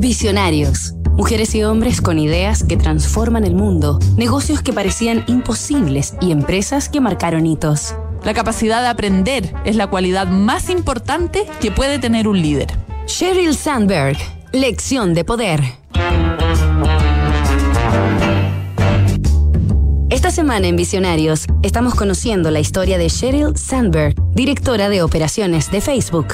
Visionarios. Mujeres y hombres con ideas que transforman el mundo, negocios que parecían imposibles y empresas que marcaron hitos. La capacidad de aprender es la cualidad más importante que puede tener un líder. Sheryl Sandberg, lección de poder. Esta semana en Visionarios estamos conociendo la historia de Sheryl Sandberg, directora de operaciones de Facebook.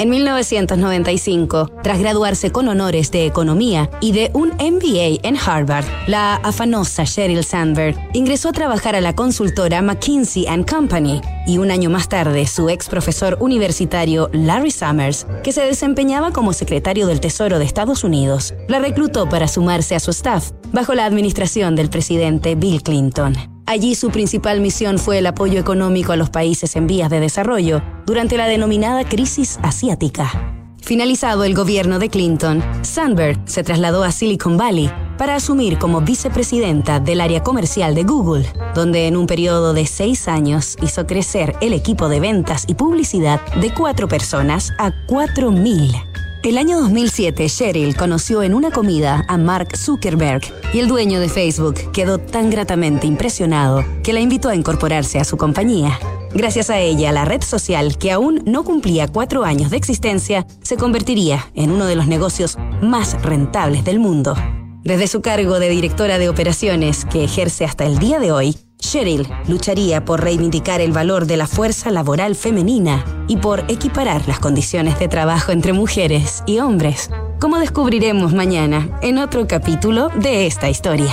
En 1995, tras graduarse con honores de economía y de un MBA en Harvard, la afanosa Sheryl Sandberg ingresó a trabajar a la consultora McKinsey ⁇ Company y un año más tarde su ex profesor universitario Larry Summers, que se desempeñaba como secretario del Tesoro de Estados Unidos, la reclutó para sumarse a su staff bajo la administración del presidente Bill Clinton. Allí su principal misión fue el apoyo económico a los países en vías de desarrollo durante la denominada crisis asiática. Finalizado el gobierno de Clinton, Sandberg se trasladó a Silicon Valley para asumir como vicepresidenta del área comercial de Google, donde en un periodo de seis años hizo crecer el equipo de ventas y publicidad de cuatro personas a cuatro mil. El año 2007, Sheryl conoció en una comida a Mark Zuckerberg y el dueño de Facebook quedó tan gratamente impresionado que la invitó a incorporarse a su compañía. Gracias a ella, la red social, que aún no cumplía cuatro años de existencia, se convertiría en uno de los negocios más rentables del mundo. Desde su cargo de directora de operaciones, que ejerce hasta el día de hoy, Sheryl lucharía por reivindicar el valor de la fuerza laboral femenina y por equiparar las condiciones de trabajo entre mujeres y hombres, como descubriremos mañana en otro capítulo de esta historia.